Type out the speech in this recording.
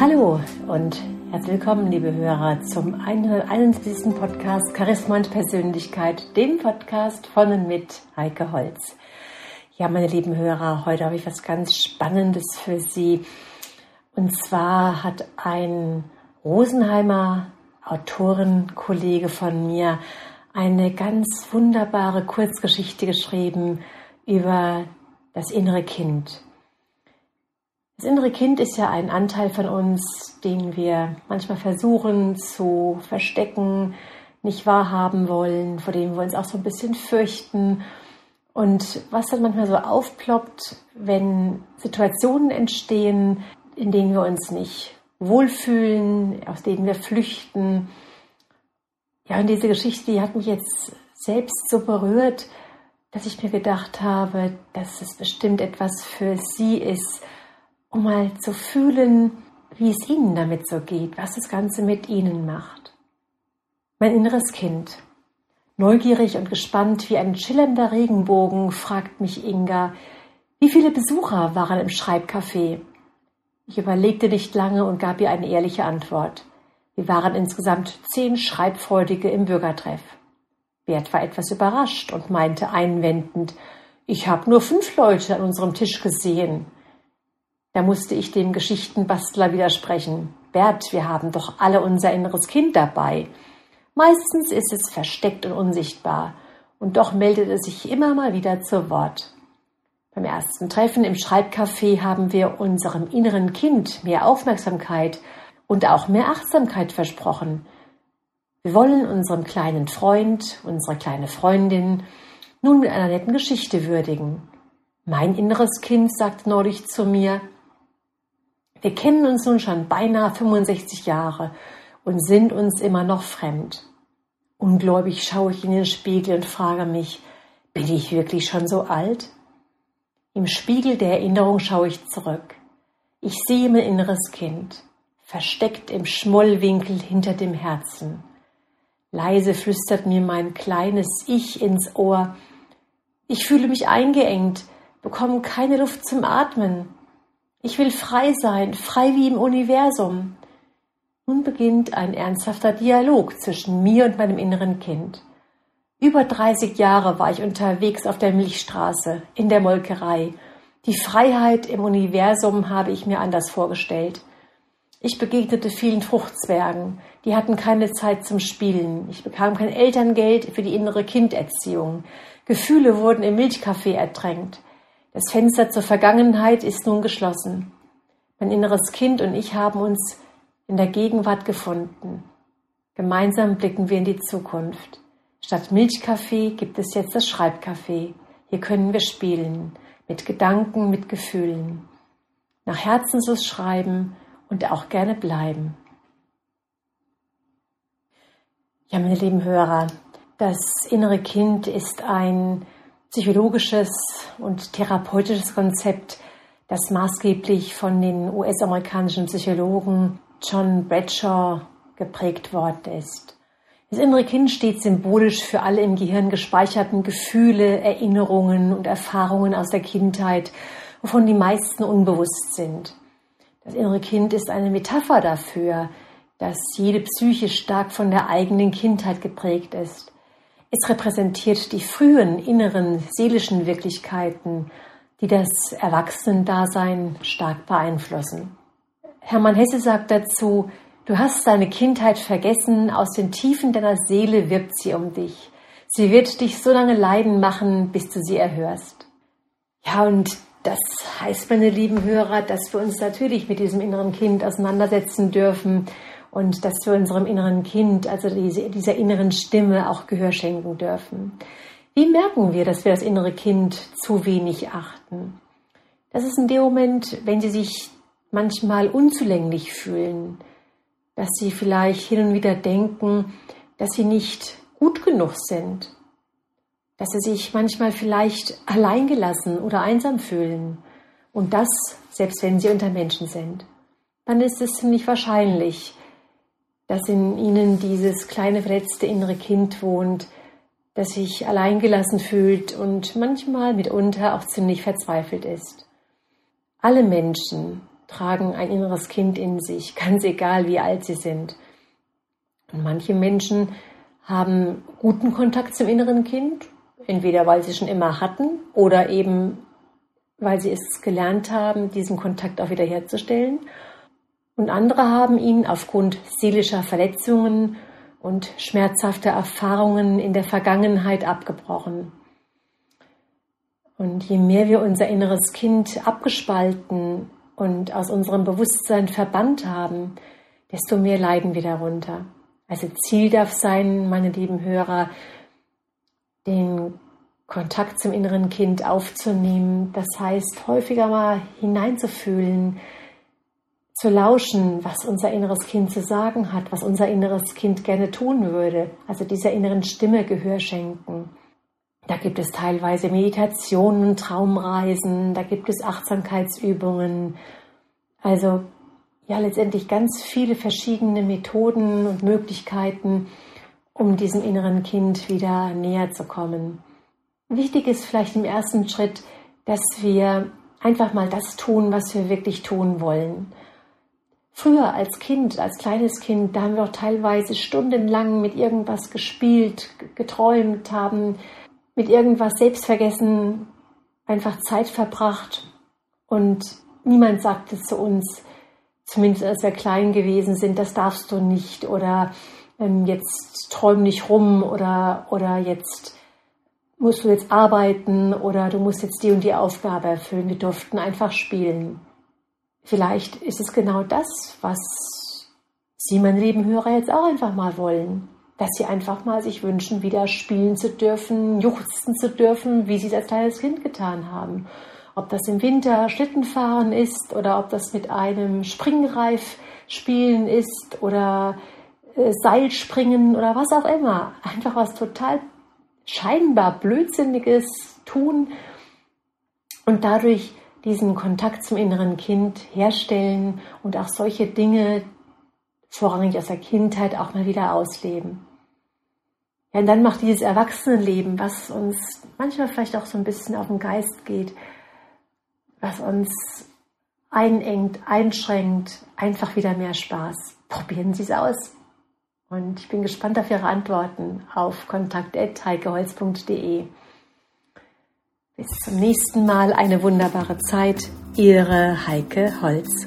Hallo und herzlich willkommen, liebe Hörer, zum 171. Podcast Charisma und Persönlichkeit, dem Podcast von und mit Heike Holz. Ja, meine lieben Hörer, heute habe ich was ganz Spannendes für Sie. Und zwar hat ein Rosenheimer Autorenkollege von mir eine ganz wunderbare Kurzgeschichte geschrieben über das innere Kind. Das innere Kind ist ja ein Anteil von uns, den wir manchmal versuchen zu verstecken, nicht wahrhaben wollen, vor dem wir uns auch so ein bisschen fürchten. Und was dann manchmal so aufploppt, wenn Situationen entstehen, in denen wir uns nicht wohlfühlen, aus denen wir flüchten. Ja, und diese Geschichte, die hat mich jetzt selbst so berührt, dass ich mir gedacht habe, dass es bestimmt etwas für sie ist, um mal zu fühlen, wie es Ihnen damit so geht, was das Ganze mit Ihnen macht. Mein inneres Kind. Neugierig und gespannt wie ein schillernder Regenbogen fragt mich Inga, wie viele Besucher waren im Schreibcafé? Ich überlegte nicht lange und gab ihr eine ehrliche Antwort. Wir waren insgesamt zehn Schreibfreudige im Bürgertreff. Bert war etwas überrascht und meinte einwendend, ich habe nur fünf Leute an unserem Tisch gesehen. Da musste ich dem Geschichtenbastler widersprechen. Bert, wir haben doch alle unser inneres Kind dabei. Meistens ist es versteckt und unsichtbar, und doch meldet es sich immer mal wieder zu Wort. Beim ersten Treffen im Schreibcafé haben wir unserem inneren Kind mehr Aufmerksamkeit und auch mehr Achtsamkeit versprochen. Wir wollen unserem kleinen Freund, unsere kleine Freundin nun mit einer netten Geschichte würdigen. Mein inneres Kind sagte neulich zu mir, wir kennen uns nun schon beinahe 65 Jahre und sind uns immer noch fremd. Ungläubig schaue ich in den Spiegel und frage mich, bin ich wirklich schon so alt? Im Spiegel der Erinnerung schaue ich zurück. Ich sehe mein inneres Kind, versteckt im Schmollwinkel hinter dem Herzen. Leise flüstert mir mein kleines Ich ins Ohr. Ich fühle mich eingeengt, bekomme keine Luft zum Atmen. Ich will frei sein, frei wie im Universum. Nun beginnt ein ernsthafter Dialog zwischen mir und meinem inneren Kind. Über 30 Jahre war ich unterwegs auf der Milchstraße, in der Molkerei. Die Freiheit im Universum habe ich mir anders vorgestellt. Ich begegnete vielen Fruchtzwergen, die hatten keine Zeit zum Spielen. Ich bekam kein Elterngeld für die innere Kinderziehung. Gefühle wurden im Milchkaffee ertränkt. Das Fenster zur Vergangenheit ist nun geschlossen. Mein inneres Kind und ich haben uns in der Gegenwart gefunden. Gemeinsam blicken wir in die Zukunft. Statt Milchkaffee gibt es jetzt das Schreibcafé. Hier können wir spielen, mit Gedanken, mit Gefühlen. Nach Herzenslust schreiben und auch gerne bleiben. Ja, meine lieben Hörer, das innere Kind ist ein psychologisches und therapeutisches Konzept, das maßgeblich von den US-amerikanischen Psychologen John Bradshaw geprägt worden ist. Das innere Kind steht symbolisch für alle im Gehirn gespeicherten Gefühle, Erinnerungen und Erfahrungen aus der Kindheit, wovon die meisten unbewusst sind. Das innere Kind ist eine Metapher dafür, dass jede Psyche stark von der eigenen Kindheit geprägt ist. Es repräsentiert die frühen inneren seelischen Wirklichkeiten, die das Erwachsenendasein stark beeinflussen. Hermann Hesse sagt dazu, du hast deine Kindheit vergessen, aus den Tiefen deiner Seele wirbt sie um dich. Sie wird dich so lange leiden machen, bis du sie erhörst. Ja, und das heißt, meine lieben Hörer, dass wir uns natürlich mit diesem inneren Kind auseinandersetzen dürfen und dass wir unserem inneren Kind, also diese, dieser inneren Stimme auch Gehör schenken dürfen. Wie merken wir, dass wir das innere Kind zu wenig achten? Das ist in dem Moment, wenn sie sich manchmal unzulänglich fühlen, dass sie vielleicht hin und wieder denken, dass sie nicht gut genug sind, dass sie sich manchmal vielleicht alleingelassen oder einsam fühlen und das, selbst wenn sie unter Menschen sind. Dann ist es ziemlich wahrscheinlich, dass in ihnen dieses kleine verletzte innere Kind wohnt, das sich alleingelassen fühlt und manchmal mitunter auch ziemlich verzweifelt ist. Alle Menschen tragen ein inneres Kind in sich, ganz egal wie alt sie sind. Und manche Menschen haben guten Kontakt zum inneren Kind, entweder weil sie schon immer hatten oder eben weil sie es gelernt haben, diesen Kontakt auch wieder herzustellen. Und andere haben ihn aufgrund seelischer Verletzungen und schmerzhafter Erfahrungen in der Vergangenheit abgebrochen. Und je mehr wir unser inneres Kind abgespalten und aus unserem Bewusstsein verbannt haben, desto mehr leiden wir darunter. Also Ziel darf sein, meine lieben Hörer, den Kontakt zum inneren Kind aufzunehmen. Das heißt, häufiger mal hineinzufühlen, zu lauschen, was unser inneres Kind zu sagen hat, was unser inneres Kind gerne tun würde. Also dieser inneren Stimme Gehör schenken. Da gibt es teilweise Meditationen, Traumreisen, da gibt es Achtsamkeitsübungen. Also ja, letztendlich ganz viele verschiedene Methoden und Möglichkeiten, um diesem inneren Kind wieder näher zu kommen. Wichtig ist vielleicht im ersten Schritt, dass wir einfach mal das tun, was wir wirklich tun wollen. Früher als Kind, als kleines Kind, da haben wir auch teilweise stundenlang mit irgendwas gespielt, geträumt, haben mit irgendwas selbstvergessen einfach Zeit verbracht und niemand sagte zu uns, zumindest als wir klein gewesen sind, das darfst du nicht oder ähm, jetzt träum nicht rum oder, oder jetzt musst du jetzt arbeiten oder du musst jetzt die und die Aufgabe erfüllen. Wir durften einfach spielen. Vielleicht ist es genau das, was Sie, meine lieben Hörer, jetzt auch einfach mal wollen. Dass Sie einfach mal sich wünschen, wieder spielen zu dürfen, juchzen zu dürfen, wie Sie es als kleines Kind getan haben. Ob das im Winter Schlittenfahren ist oder ob das mit einem Springreif spielen ist oder äh, Seilspringen oder was auch immer. Einfach was total scheinbar Blödsinniges tun und dadurch diesen Kontakt zum inneren Kind herstellen und auch solche Dinge vorrangig aus der Kindheit auch mal wieder ausleben. Ja, und dann macht dieses Erwachsenenleben, was uns manchmal vielleicht auch so ein bisschen auf den Geist geht, was uns einengt, einschränkt, einfach wieder mehr Spaß. Probieren Sie es aus. Und ich bin gespannt auf Ihre Antworten auf kontakt.heikeholz.de. Bis zum nächsten Mal eine wunderbare Zeit. Ihre Heike Holz.